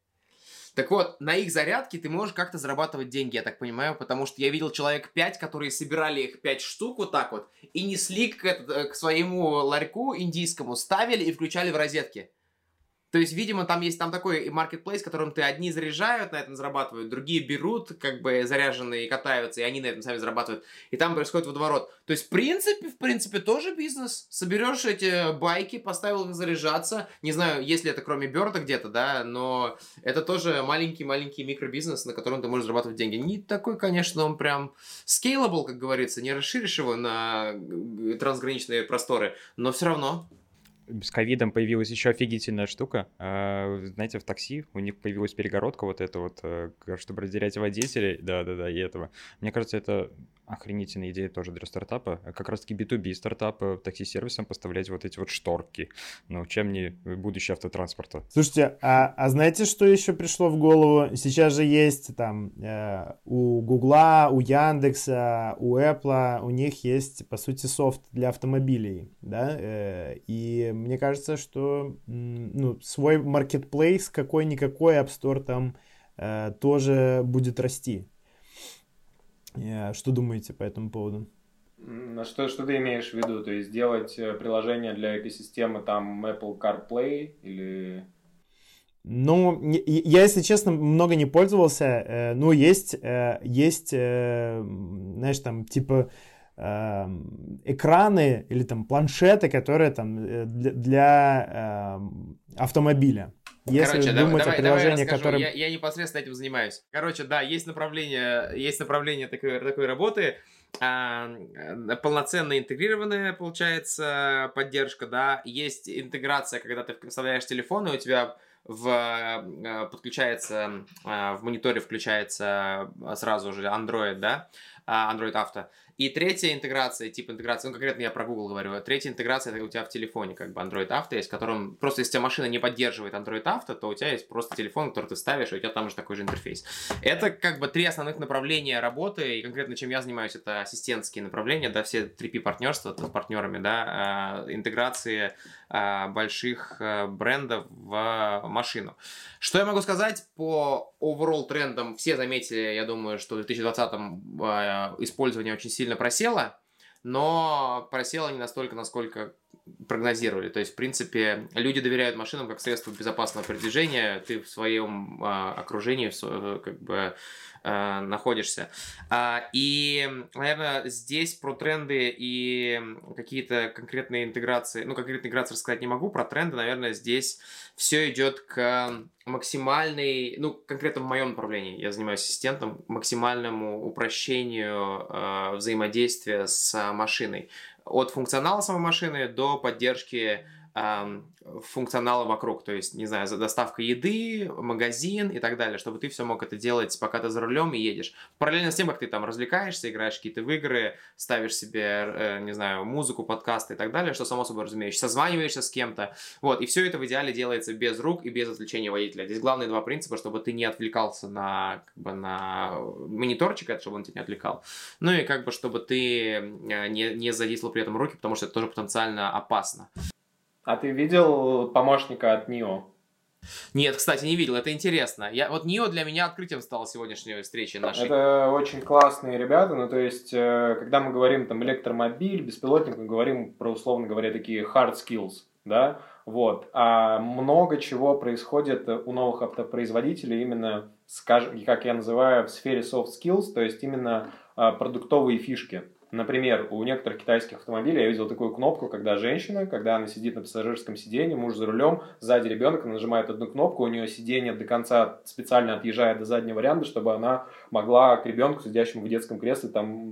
Так вот, на их зарядке ты можешь как-то зарабатывать деньги, я так понимаю, потому что я видел человек 5, которые собирали их 5 штук вот так вот и несли к, э, к своему ларьку индийскому, ставили и включали в розетки. То есть, видимо, там есть там такой маркетплейс, которым ты одни заряжают, на этом зарабатывают, другие берут, как бы заряженные катаются, и они на этом сами зарабатывают. И там происходит водоворот. То есть, в принципе, в принципе, тоже бизнес. Соберешь эти байки, поставил их заряжаться. Не знаю, если это кроме Берда где-то, да, но это тоже маленький-маленький микробизнес, на котором ты можешь зарабатывать деньги. Не такой, конечно, он прям scalable, как говорится, не расширишь его на трансграничные просторы, но все равно с ковидом появилась еще офигительная штука. А, знаете, в такси у них появилась перегородка вот эта вот, э, чтобы разделять водителей. Да-да-да, и этого. Мне кажется, это охренительная идея тоже для стартапа. Как раз-таки B2B стартапы такси-сервисам поставлять вот эти вот шторки. Ну, чем не будущее автотранспорта? Слушайте, а, а знаете, что еще пришло в голову? Сейчас же есть там э, у Гугла, у Яндекса, у Apple, у них есть, по сути, софт для автомобилей, да? Э, и мне кажется, что ну, свой marketplace какой-никакой App Store там э, тоже будет расти. Э, что думаете по этому поводу? На что, что ты имеешь в виду? То есть сделать э, приложение для экосистемы там Apple CarPlay или... Ну, я, если честно, много не пользовался. Э, ну, есть, есть, знаешь, там, типа, экраны или там планшеты, которые там для, для автомобиля. Если Короче, думать давай, о приложении, которое... я, я непосредственно этим занимаюсь. Короче, да, есть направление, есть направление такой, такой работы, а, полноценно интегрированная, получается, поддержка, да, есть интеграция, когда ты вставляешь телефон, и у тебя в, а, подключается, в мониторе включается сразу же Android, да, Android Auto, и третья интеграция, тип интеграции, ну конкретно я про Google говорю, третья интеграция это у тебя в телефоне, как бы Android Auto есть, которым просто если у тебя машина не поддерживает Android Auto, то у тебя есть просто телефон, который ты ставишь, и у тебя там же такой же интерфейс. Это как бы три основных направления работы, и конкретно чем я занимаюсь, это ассистентские направления, да, все 3P партнерства с партнерами, да, а, интеграции а, больших а, брендов в машину. Что я могу сказать по overall трендам? Все заметили, я думаю, что в 2020 использование очень сильно просело, но просело не настолько, насколько прогнозировали. То есть, в принципе, люди доверяют машинам как средство безопасного передвижения. Ты в своем э, окружении, в, как бы э, находишься. А, и, наверное, здесь про тренды и какие-то конкретные интеграции, ну, конкретные интеграции рассказать не могу, про тренды, наверное, здесь все идет к максимальной, ну, конкретно в моем направлении, я занимаюсь ассистентом, максимальному упрощению э, взаимодействия с машиной. От функционала самой машины до поддержки функционала вокруг, то есть, не знаю, за доставка еды, магазин и так далее, чтобы ты все мог это делать, пока ты за рулем и едешь. Параллельно с тем, как ты там развлекаешься, играешь какие-то в игры, ставишь себе, э, не знаю, музыку, подкасты и так далее, что само собой разумеется, созваниваешься с кем-то, вот, и все это в идеале делается без рук и без отвлечения водителя. Здесь главные два принципа, чтобы ты не отвлекался на, как бы, на мониторчик, это чтобы он тебя не отвлекал, ну и как бы, чтобы ты э, не, не задействовал при этом руки, потому что это тоже потенциально опасно. А ты видел помощника от Нио? Нет, кстати, не видел. Это интересно. Я, вот Нио для меня открытием стала сегодняшняя встреча нашей. Это очень классные ребята. Ну, то есть, э, когда мы говорим там электромобиль, беспилотник, мы говорим про, условно говоря, такие hard skills, да, вот. А много чего происходит у новых автопроизводителей именно, скажем, как я называю, в сфере soft skills, то есть именно а, продуктовые фишки. Например, у некоторых китайских автомобилей я видел такую кнопку, когда женщина, когда она сидит на пассажирском сиденье, муж за рулем, сзади ребенок, она нажимает одну кнопку, у нее сиденье до конца специально отъезжает до заднего варианта, чтобы она могла к ребенку, сидящему в детском кресле, там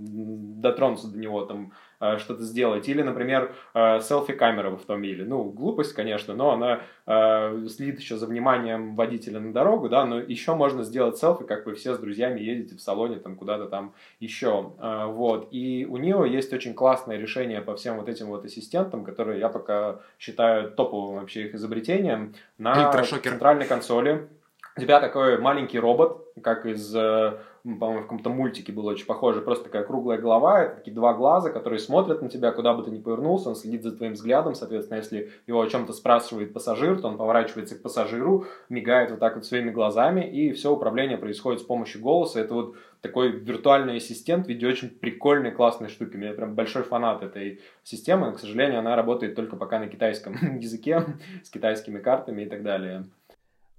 дотронуться до него, там что-то сделать. Или, например, э, селфи-камера в автомобиле. Ну, глупость, конечно, но она э, следит еще за вниманием водителя на дорогу, да, но еще можно сделать селфи, как вы все с друзьями едете в салоне там куда-то там еще. Вот. И у нее есть очень классное решение по всем вот этим вот ассистентам, которые я пока считаю топовым вообще их изобретением. На центральной консоли у тебя такой маленький робот, как из по-моему, в каком-то мультике было очень похоже, просто такая круглая голова, это такие два глаза, которые смотрят на тебя, куда бы ты ни повернулся, он следит за твоим взглядом, соответственно, если его о чем-то спрашивает пассажир, то он поворачивается к пассажиру, мигает вот так вот своими глазами, и все управление происходит с помощью голоса. Это вот такой виртуальный ассистент в виде очень прикольной, классной штуки. Я прям большой фанат этой системы, но, к сожалению, она работает только пока на китайском [laughs] языке, с китайскими картами и так далее.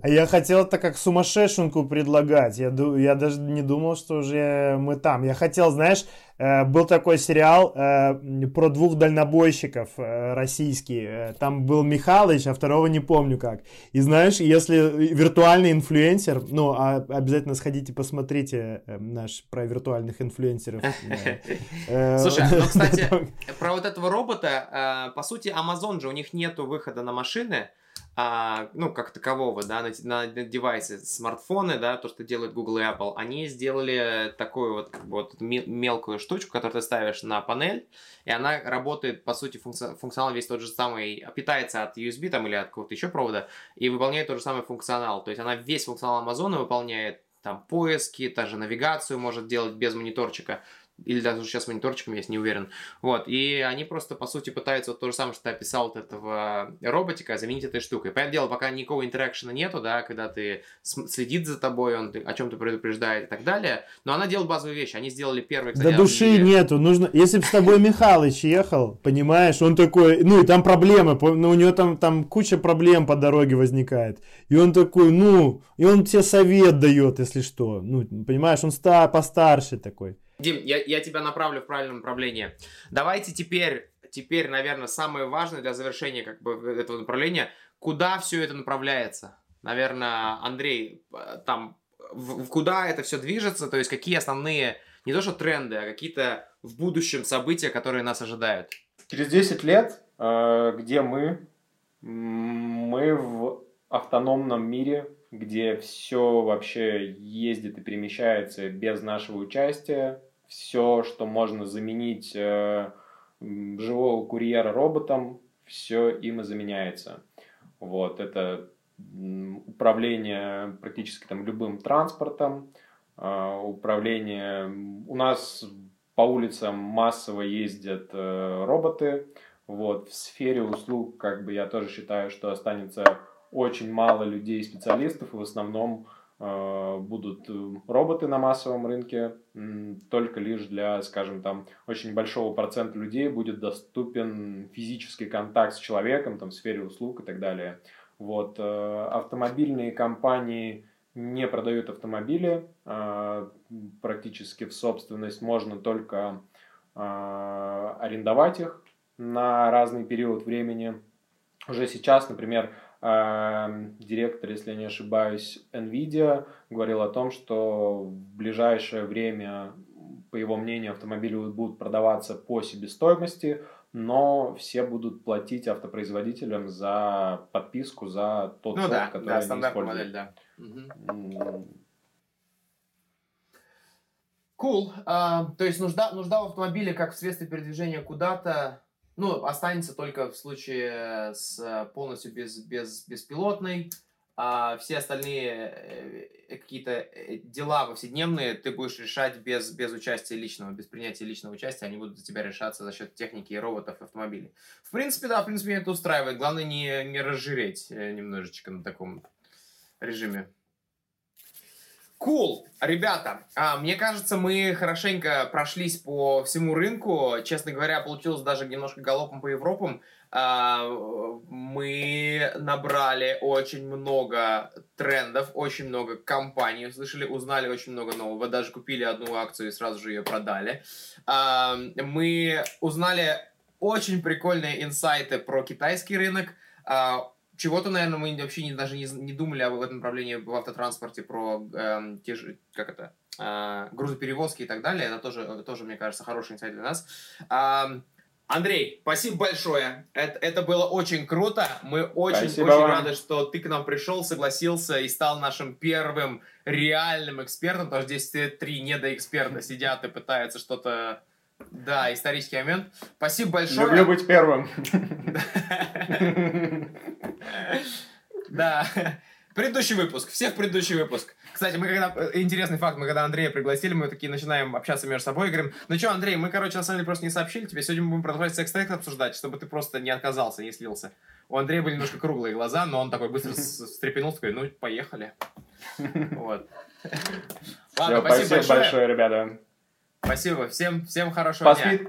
А я хотел это как сумасшедшенку предлагать. Я, я даже не думал, что уже мы там. Я хотел, знаешь, э, был такой сериал э, про двух дальнобойщиков э, российский. Там был Михалыч, а второго не помню как. И знаешь, если виртуальный инфлюенсер, ну, а обязательно сходите, посмотрите наш про виртуальных инфлюенсеров. [laughs] Слушай, ну, [laughs] кстати, про вот этого робота, по сути, Amazon же, у них нету выхода на машины, а, ну, как такового, да, на, на, на девайсы, смартфоны, да, то, что делают Google и Apple, они сделали такую вот, как бы, вот мелкую штучку, которую ты ставишь на панель, и она работает, по сути, функци- функционал весь тот же самый, питается от USB там или от какого-то еще провода, и выполняет тот же самый функционал. То есть она весь функционал Амазона выполняет, там поиски, та же навигацию может делать без мониторчика или даже сейчас мониторчиком есть, не уверен. Вот, и они просто, по сути, пытаются вот то же самое, что ты описал от этого роботика, заменить этой штукой. Понятное дело, пока никакого интеракшена нету, да, когда ты следит за тобой, он о чем-то предупреждает и так далее, но она делает базовые вещи. Они сделали первый, кстати, До души нету, нужно, если бы с тобой Михалыч ехал, понимаешь, он такой, ну и там проблемы, ну у него там, там куча проблем по дороге возникает, и он такой, ну, и он тебе совет дает, если что, ну, понимаешь, он ста постарше такой. Дим, я, я тебя направлю в правильном направлении. Давайте теперь, теперь, наверное, самое важное для завершения как бы этого направления, куда все это направляется? Наверное, Андрей, там, в, в куда это все движется, то есть какие основные, не то что тренды, а какие-то в будущем события, которые нас ожидают? Через 10 лет, э, где мы? Мы в автономном мире, где все вообще ездит и перемещается без нашего участия, все, что можно заменить э, живого курьера роботом, все им и заменяется. Вот, это управление практически там любым транспортом, э, управление... У нас по улицам массово ездят э, роботы, вот, в сфере услуг, как бы я тоже считаю, что останется очень мало людей, специалистов, и в основном будут э, роботы на массовом рынке, только лишь для, скажем, там, очень большого процента людей будет доступен физический контакт с человеком, там, в сфере услуг и так далее. Вот. Э, автомобильные компании не продают автомобили, практически в собственность можно только арендовать их на разный период времени. Уже сейчас, например, директор, если я не ошибаюсь, NVIDIA говорил о том, что в ближайшее время, по его мнению, автомобили будут продаваться по себестоимости, но все будут платить автопроизводителям за подписку за тот ну, софт, да, который да, они используют. модель, да. Cool. Uh, то есть нужда, нужда в автомобиле как в средстве передвижения куда-то ну, останется только в случае с э, полностью без, без, беспилотной. А все остальные э, какие-то э, дела повседневные ты будешь решать без, без участия личного, без принятия личного участия. Они будут за тебя решаться за счет техники и роботов и автомобилей. В принципе, да, в принципе, меня это устраивает. Главное не, не разжиреть немножечко на таком режиме. Cool. Ребята, а, мне кажется, мы хорошенько прошлись по всему рынку. Честно говоря, получилось даже немножко галопом по Европам. А, мы набрали очень много трендов, очень много компаний, услышали, узнали очень много нового, даже купили одну акцию и сразу же ее продали. А, мы узнали очень прикольные инсайты про китайский рынок, чего-то, наверное, мы вообще не, даже не, не думали об этом направлении в автотранспорте, про э, те же, как это, э, грузоперевозки и так далее. Это тоже, тоже, мне кажется, хороший инсайт для нас. Э, Андрей, спасибо большое. Это, это было очень круто. Мы очень, спасибо очень вам. рады, что ты к нам пришел, согласился и стал нашим первым реальным экспертом, потому что здесь три недоэксперта сидят и пытаются что-то да, исторический момент. Спасибо большое. Люблю быть первым. Да. Предыдущий выпуск. Всех предыдущий выпуск. Кстати, мы когда... Интересный факт, мы когда Андрея пригласили, мы такие начинаем общаться между собой и говорим, ну что, Андрей, мы, короче, на самом деле просто не сообщили тебе, сегодня мы будем продолжать секс обсуждать, чтобы ты просто не отказался, не слился. У Андрея были немножко круглые глаза, но он такой быстро встрепенулся, такой, ну, поехали. Вот. Ладно, спасибо большое. большое, ребята. Спасибо. Всем, всем хорошего дня.